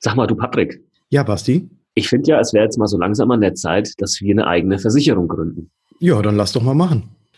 Sag mal, du Patrick. Ja, Basti. Ich finde ja, es wäre jetzt mal so langsam an der Zeit, dass wir eine eigene Versicherung gründen. Ja, dann lass doch mal machen.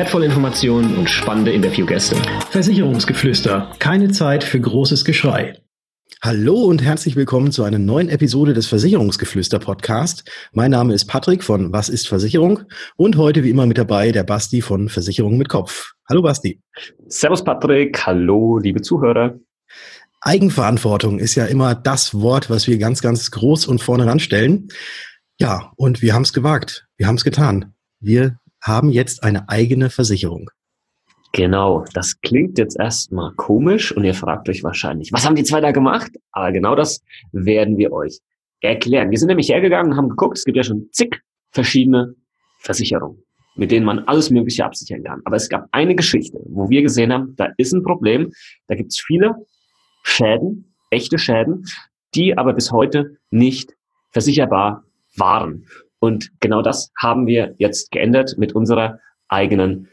wertvolle Informationen und spannende Interviewgäste. Versicherungsgeflüster. Keine Zeit für großes Geschrei. Hallo und herzlich willkommen zu einer neuen Episode des Versicherungsgeflüster Podcast. Mein Name ist Patrick von Was ist Versicherung und heute wie immer mit dabei der Basti von Versicherung mit Kopf. Hallo Basti. Servus Patrick, hallo liebe Zuhörer. Eigenverantwortung ist ja immer das Wort, was wir ganz, ganz groß und vorne ranstellen. Ja, und wir haben es gewagt. Wir haben es getan. Wir haben jetzt eine eigene Versicherung. Genau, das klingt jetzt erstmal komisch und ihr fragt euch wahrscheinlich, was haben die zwei da gemacht? Aber genau das werden wir euch erklären. Wir sind nämlich hergegangen und haben geguckt, es gibt ja schon zig verschiedene Versicherungen, mit denen man alles Mögliche absichern kann. Aber es gab eine Geschichte, wo wir gesehen haben, da ist ein Problem, da gibt es viele Schäden, echte Schäden, die aber bis heute nicht versicherbar waren. Und genau das haben wir jetzt geändert mit unserer eigenen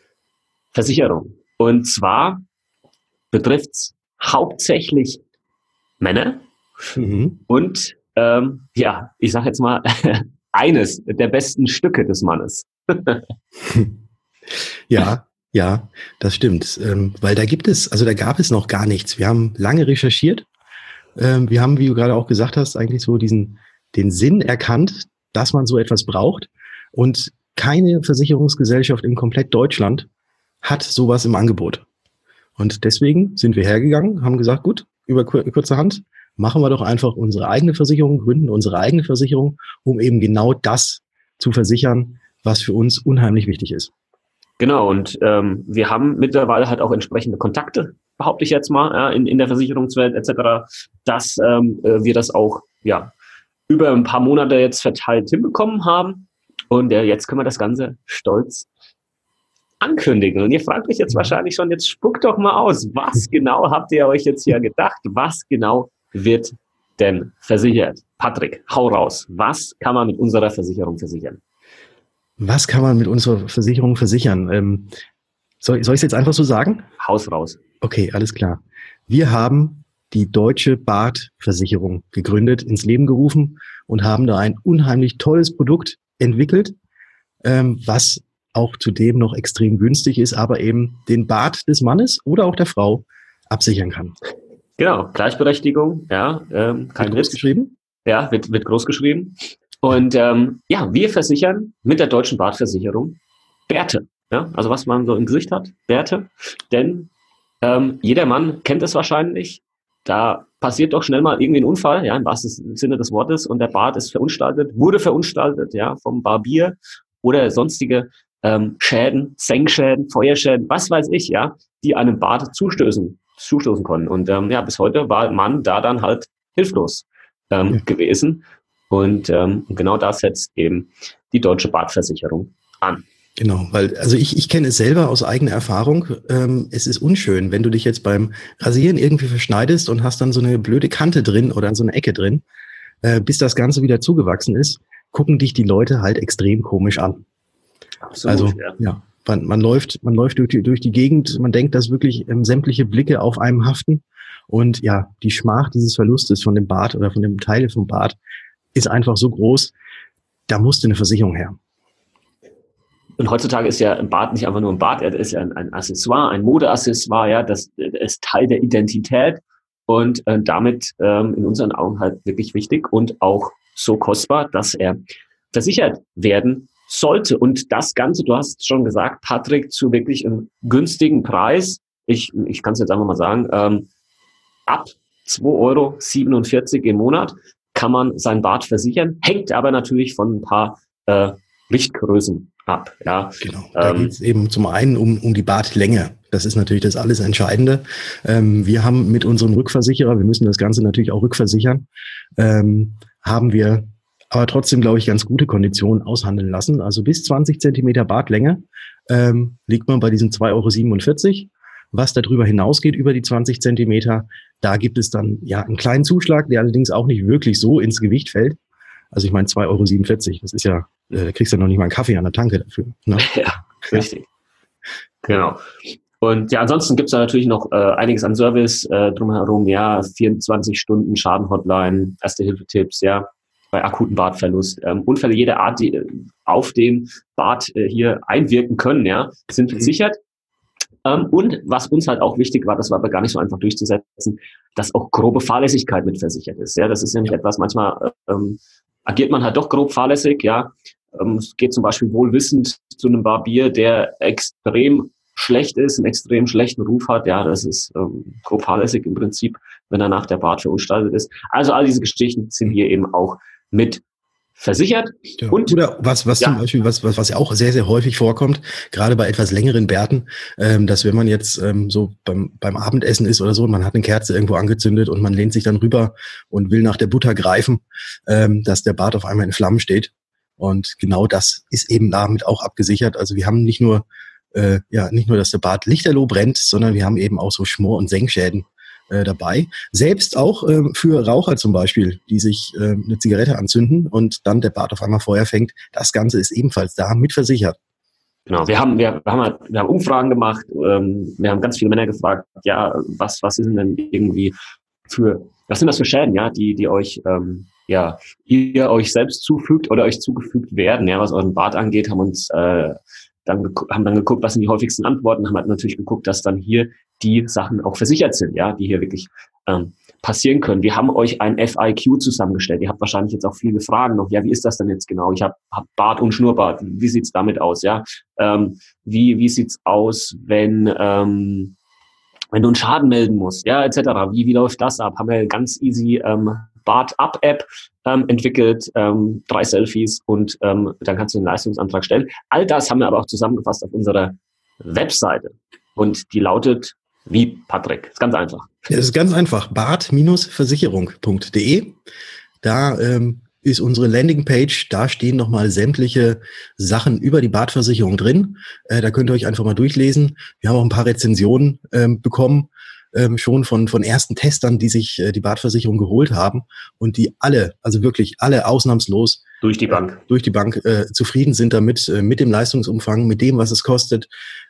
Versicherung. Und zwar betrifft es hauptsächlich Männer mhm. und ähm, ja, ich sage jetzt mal eines der besten Stücke des Mannes. ja, ja, das stimmt. Ähm, weil da gibt es, also da gab es noch gar nichts. Wir haben lange recherchiert. Ähm, wir haben, wie du gerade auch gesagt hast, eigentlich so diesen, den Sinn erkannt, dass man so etwas braucht. Und keine Versicherungsgesellschaft in komplett Deutschland hat sowas im Angebot. Und deswegen sind wir hergegangen, haben gesagt, gut, über kurze Hand machen wir doch einfach unsere eigene Versicherung, gründen unsere eigene Versicherung, um eben genau das zu versichern, was für uns unheimlich wichtig ist. Genau, und ähm, wir haben mittlerweile halt auch entsprechende Kontakte, behaupte ich jetzt mal, ja, in, in der Versicherungswelt etc., dass ähm, äh, wir das auch ja, über ein paar Monate jetzt verteilt hinbekommen haben. Und äh, jetzt können wir das Ganze stolz ankündigen. Und ihr fragt euch jetzt mhm. wahrscheinlich schon, jetzt spuckt doch mal aus, was genau habt ihr euch jetzt hier gedacht? Was genau wird denn versichert? Patrick, hau raus. Was kann man mit unserer Versicherung versichern? Was kann man mit unserer Versicherung versichern? Ähm, soll, soll ich es jetzt einfach so sagen? Haus raus. Okay, alles klar. Wir haben die Deutsche Badversicherung gegründet, ins Leben gerufen und haben da ein unheimlich tolles Produkt entwickelt, ähm, was auch zudem noch extrem günstig ist, aber eben den Bart des Mannes oder auch der Frau absichern kann. Genau, Gleichberechtigung, ja, ähm, kein wird groß geschrieben. Ja, wird, wird groß geschrieben. Und ähm, ja, wir versichern mit der deutschen Badversicherung Bärte. Ja, also was man so im Gesicht hat, Bärte. Denn ähm, jeder Mann kennt es wahrscheinlich. Da passiert doch schnell mal irgendwie ein Unfall, ja, im wahrsten Sinne des Wortes, und der Bart ist verunstaltet, wurde verunstaltet, ja, vom Barbier oder sonstige ähm, Schäden, Senkschäden, Feuerschäden, was weiß ich, ja, die einem Bad zustößen, zustoßen konnten. Und ähm, ja, bis heute war man da dann halt hilflos ähm, ja. gewesen. Und ähm, genau das setzt eben die deutsche Badversicherung an. Genau, weil, also ich, ich kenne es selber aus eigener Erfahrung. Ähm, es ist unschön, wenn du dich jetzt beim Rasieren irgendwie verschneidest und hast dann so eine blöde Kante drin oder so eine Ecke drin, äh, bis das Ganze wieder zugewachsen ist, gucken dich die Leute halt extrem komisch an. Absolut, also, ja. ja man, man läuft, man läuft durch die, durch die Gegend, man denkt, dass wirklich ähm, sämtliche Blicke auf einem haften. Und ja, die Schmach dieses Verlustes von dem Bad oder von dem Teil vom Bad ist einfach so groß, da musste eine Versicherung her. Und heutzutage ist ja ein Bad nicht einfach nur ein Bad, er ist ja ein, ein Accessoire, ein Modeaccessoire, ja, das, ist Teil der Identität und äh, damit ähm, in unseren Augen halt wirklich wichtig und auch so kostbar, dass er versichert werden sollte. Und das Ganze, du hast schon gesagt, Patrick, zu wirklich einem günstigen Preis. Ich, ich kann es jetzt einfach mal sagen, ähm, ab 2,47 Euro im Monat kann man sein Bad versichern, hängt aber natürlich von ein paar äh, Richtgrößen ab. Ja. Genau. Da ähm, geht es eben zum einen um, um die Bartlänge. Das ist natürlich das alles Entscheidende. Ähm, wir haben mit unserem Rückversicherer, wir müssen das Ganze natürlich auch rückversichern, ähm, haben wir aber trotzdem, glaube ich, ganz gute Konditionen aushandeln lassen. Also bis 20 Zentimeter Bartlänge ähm, liegt man bei diesen 2,47 Euro. Was darüber hinausgeht, über die 20 Zentimeter, da gibt es dann ja einen kleinen Zuschlag, der allerdings auch nicht wirklich so ins Gewicht fällt. Also ich meine 2,47 Euro, das ist ja, da kriegst du ja noch nicht mal einen Kaffee an der Tanke dafür. Ne? Ja, richtig. Genau. Und ja, ansonsten gibt es da natürlich noch äh, einiges an Service äh, drumherum, ja, 24 Stunden Schadenhotline, Erste-Hilfe-Tipps, ja, bei akuten Bartverlust. Ähm, Unfälle jeder Art, die äh, auf den Bart äh, hier einwirken können, ja, sind mhm. versichert. Ähm, und was uns halt auch wichtig war, das war aber gar nicht so einfach durchzusetzen, dass auch grobe Fahrlässigkeit mit versichert ist. Ja, das ist nämlich etwas, manchmal ähm, agiert man halt doch grob fahrlässig, ja. Ähm, es geht zum Beispiel wohlwissend zu einem Barbier, der extrem schlecht ist, einen extrem schlechten Ruf hat, ja, das ist ähm, grob fahrlässig im Prinzip, wenn danach der Bart verunstaltet ist. Also all diese Geschichten sind hier eben auch mit versichert. Ja. Und, Oder was, was ja. zum Beispiel, was, was, was ja auch sehr, sehr häufig vorkommt, gerade bei etwas längeren Bärten, ähm, dass wenn man jetzt ähm, so beim, beim Abendessen ist oder so, man hat eine Kerze irgendwo angezündet und man lehnt sich dann rüber und will nach der Butter greifen, ähm, dass der Bart auf einmal in Flammen steht. Und genau das ist eben damit auch abgesichert. Also wir haben nicht nur, äh, ja, nicht nur, dass der Bart lichterloh brennt, sondern wir haben eben auch so Schmor- und Senkschäden äh, dabei. Selbst auch äh, für Raucher zum Beispiel, die sich äh, eine Zigarette anzünden und dann der Bart auf einmal Feuer fängt. Das Ganze ist ebenfalls da mitversichert. Genau, wir haben, wir, haben, halt, wir haben Umfragen gemacht, ähm, wir haben ganz viele Männer gefragt, ja, was, was sind denn irgendwie für, was sind das für Schäden, ja, die, die euch, ähm, ja, ihr euch selbst zufügt oder euch zugefügt werden, ja, was euren Bart angeht, haben uns äh, dann haben dann geguckt, was sind die häufigsten Antworten, haben halt natürlich geguckt, dass dann hier die Sachen auch versichert sind, ja, die hier wirklich ähm, passieren können. Wir haben euch ein FIQ zusammengestellt. Ihr habt wahrscheinlich jetzt auch viele Fragen noch. Ja, wie ist das denn jetzt genau? Ich habe hab Bart und Schnurrbart. Wie sieht's damit aus? Ja, ähm, wie wie sieht's aus, wenn ähm, wenn du einen Schaden melden musst, ja, etc. Wie, wie läuft das ab? Haben wir ganz easy ähm, Bart-Up-App ähm, entwickelt, ähm, drei Selfies und ähm, dann kannst du einen Leistungsantrag stellen. All das haben wir aber auch zusammengefasst auf unserer Webseite. Und die lautet wie, Patrick? Ist ganz einfach. Es ist ganz einfach. bart-versicherung.de. Da ähm, ist unsere Landingpage. Da stehen nochmal sämtliche Sachen über die Badversicherung drin. Äh, da könnt ihr euch einfach mal durchlesen. Wir haben auch ein paar Rezensionen ähm, bekommen ähm, schon von, von ersten Testern, die sich äh, die Badversicherung geholt haben und die alle, also wirklich alle ausnahmslos durch die Bank, äh, durch die Bank äh, zufrieden sind damit, äh, mit dem Leistungsumfang, mit dem, was es kostet,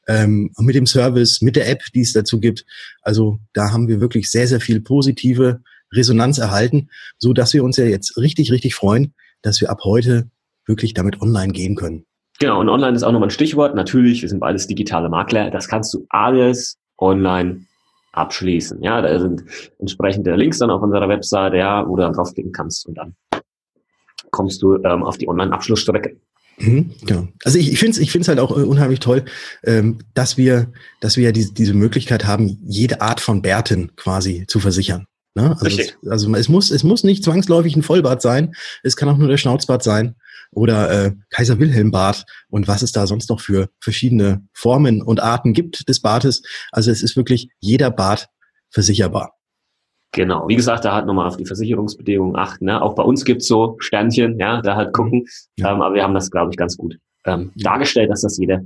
ähm, mit dem Service, mit der App, die es dazu gibt. Also da haben wir wirklich sehr, sehr viel positive Resonanz erhalten, so dass wir uns ja jetzt richtig, richtig freuen, dass wir ab heute wirklich damit online gehen können. Genau, und online ist auch nochmal ein Stichwort. Natürlich, wir sind beides digitale Makler. Das kannst du alles online abschließen. Ja, da sind entsprechende Links dann auf unserer Webseite, ja, wo du dann draufklicken kannst und dann kommst du ähm, auf die Online-Abschlussstrecke. Mhm, genau. Also ich, ich finde es ich find's halt auch äh, unheimlich toll, ähm, dass wir, dass wir ja diese, diese Möglichkeit haben, jede Art von Bärten quasi zu versichern. Ne? Also. Es, also es muss, es muss nicht zwangsläufig ein Vollbart sein, es kann auch nur der Schnauzbart sein oder äh, Kaiser Wilhelm Bart und was es da sonst noch für verschiedene Formen und Arten gibt des Bartes. Also es ist wirklich jeder Bart versicherbar. Genau, wie gesagt, da halt nochmal auf die Versicherungsbedingungen achten. Ne? Auch bei uns gibt's so Sternchen, ja, da halt gucken. Ja. Ähm, aber wir haben das, glaube ich, ganz gut ähm, dargestellt, dass das jeder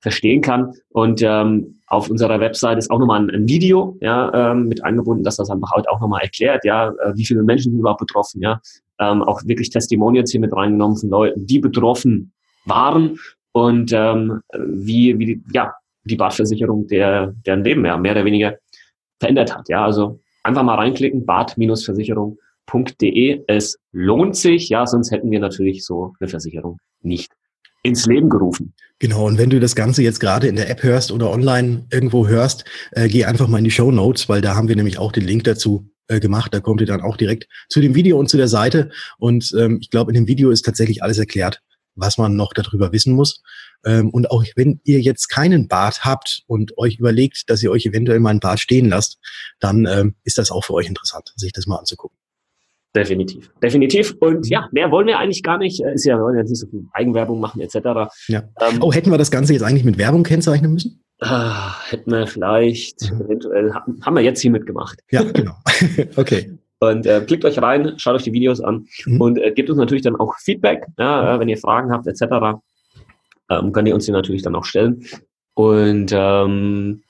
verstehen kann. Und ähm, auf unserer Website ist auch nochmal ein, ein Video ja, ähm, mit eingebunden, dass das einfach halt auch nochmal erklärt, ja, äh, wie viele Menschen sind überhaupt betroffen, ja. Ähm, auch wirklich Testimonials hier mit reingenommen von Leuten, die betroffen waren und ähm, wie, wie die, ja, die Badversicherung der, deren Leben ja, mehr oder weniger verändert hat. Ja, also einfach mal reinklicken, bad-versicherung.de. Es lohnt sich, ja, sonst hätten wir natürlich so eine Versicherung nicht ins Leben gerufen. Genau, und wenn du das Ganze jetzt gerade in der App hörst oder online irgendwo hörst, äh, geh einfach mal in die Show Notes, weil da haben wir nämlich auch den Link dazu äh, gemacht. Da kommt ihr dann auch direkt zu dem Video und zu der Seite. Und ähm, ich glaube, in dem Video ist tatsächlich alles erklärt, was man noch darüber wissen muss. Ähm, und auch wenn ihr jetzt keinen Bart habt und euch überlegt, dass ihr euch eventuell mal ein Bart stehen lasst, dann ähm, ist das auch für euch interessant, sich das mal anzugucken. Definitiv. Definitiv. Und ja, mehr wollen wir eigentlich gar nicht. Ist ja, wir wollen jetzt nicht so viel Eigenwerbung machen, etc. Ja. Ähm, oh, hätten wir das Ganze jetzt eigentlich mit Werbung kennzeichnen müssen? Ah, hätten wir vielleicht, mhm. eventuell, haben wir jetzt hiermit gemacht. Ja, genau. okay. Und äh, klickt euch rein, schaut euch die Videos an mhm. und äh, gebt uns natürlich dann auch Feedback, ja, äh, wenn ihr Fragen habt etc. Ähm, könnt ihr uns die natürlich dann auch stellen. Und ähm,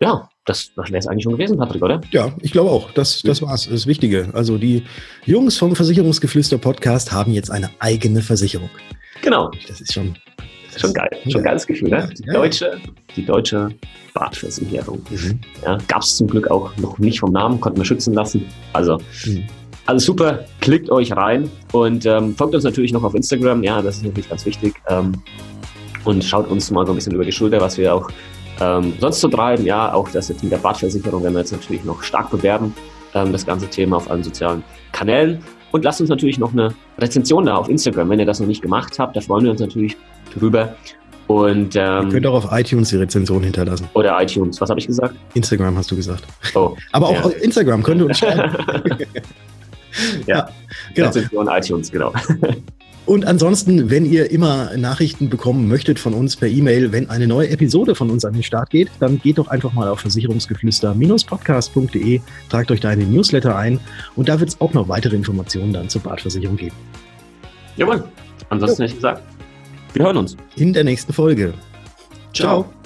ja, das, das wäre es eigentlich schon gewesen, Patrick, oder? Ja, ich glaube auch. Das, das war's. Das Wichtige. Also die Jungs vom Versicherungsgeflüster Podcast haben jetzt eine eigene Versicherung. Genau. Das ist schon Schon geil. Schon ein geiles Gefühl, ne? Die deutsche, die deutsche Badversicherung. Mhm. Ja, Gab es zum Glück auch noch nicht vom Namen, konnten wir schützen lassen. Also, mhm. alles super. Klickt euch rein und ähm, folgt uns natürlich noch auf Instagram. Ja, das ist natürlich ganz wichtig. Ähm, und schaut uns mal so ein bisschen über die Schulter, was wir auch ähm, sonst so treiben. Ja, auch das jetzt mit der Badversicherung werden wir jetzt natürlich noch stark bewerben. Ähm, das ganze Thema auf allen sozialen Kanälen. Und lasst uns natürlich noch eine Rezension da auf Instagram, wenn ihr das noch nicht gemacht habt. Da freuen wir uns natürlich drüber. Und, ähm, Ihr könnt auch auf iTunes die Rezension hinterlassen. Oder iTunes. Was habe ich gesagt? Instagram hast du gesagt. Oh, Aber auch ja. auf Instagram könnt ihr uns schreiben. ja, ja, genau. Rezension iTunes, genau. Und ansonsten, wenn ihr immer Nachrichten bekommen möchtet von uns per E-Mail, wenn eine neue Episode von uns an den Start geht, dann geht doch einfach mal auf versicherungsgeflüster-podcast.de, tragt euch da in den Newsletter ein und da wird es auch noch weitere Informationen dann zur Badversicherung geben. Jawohl. Ansonsten hätte ich gesagt, wir hören uns. In der nächsten Folge. Ciao. Ciao.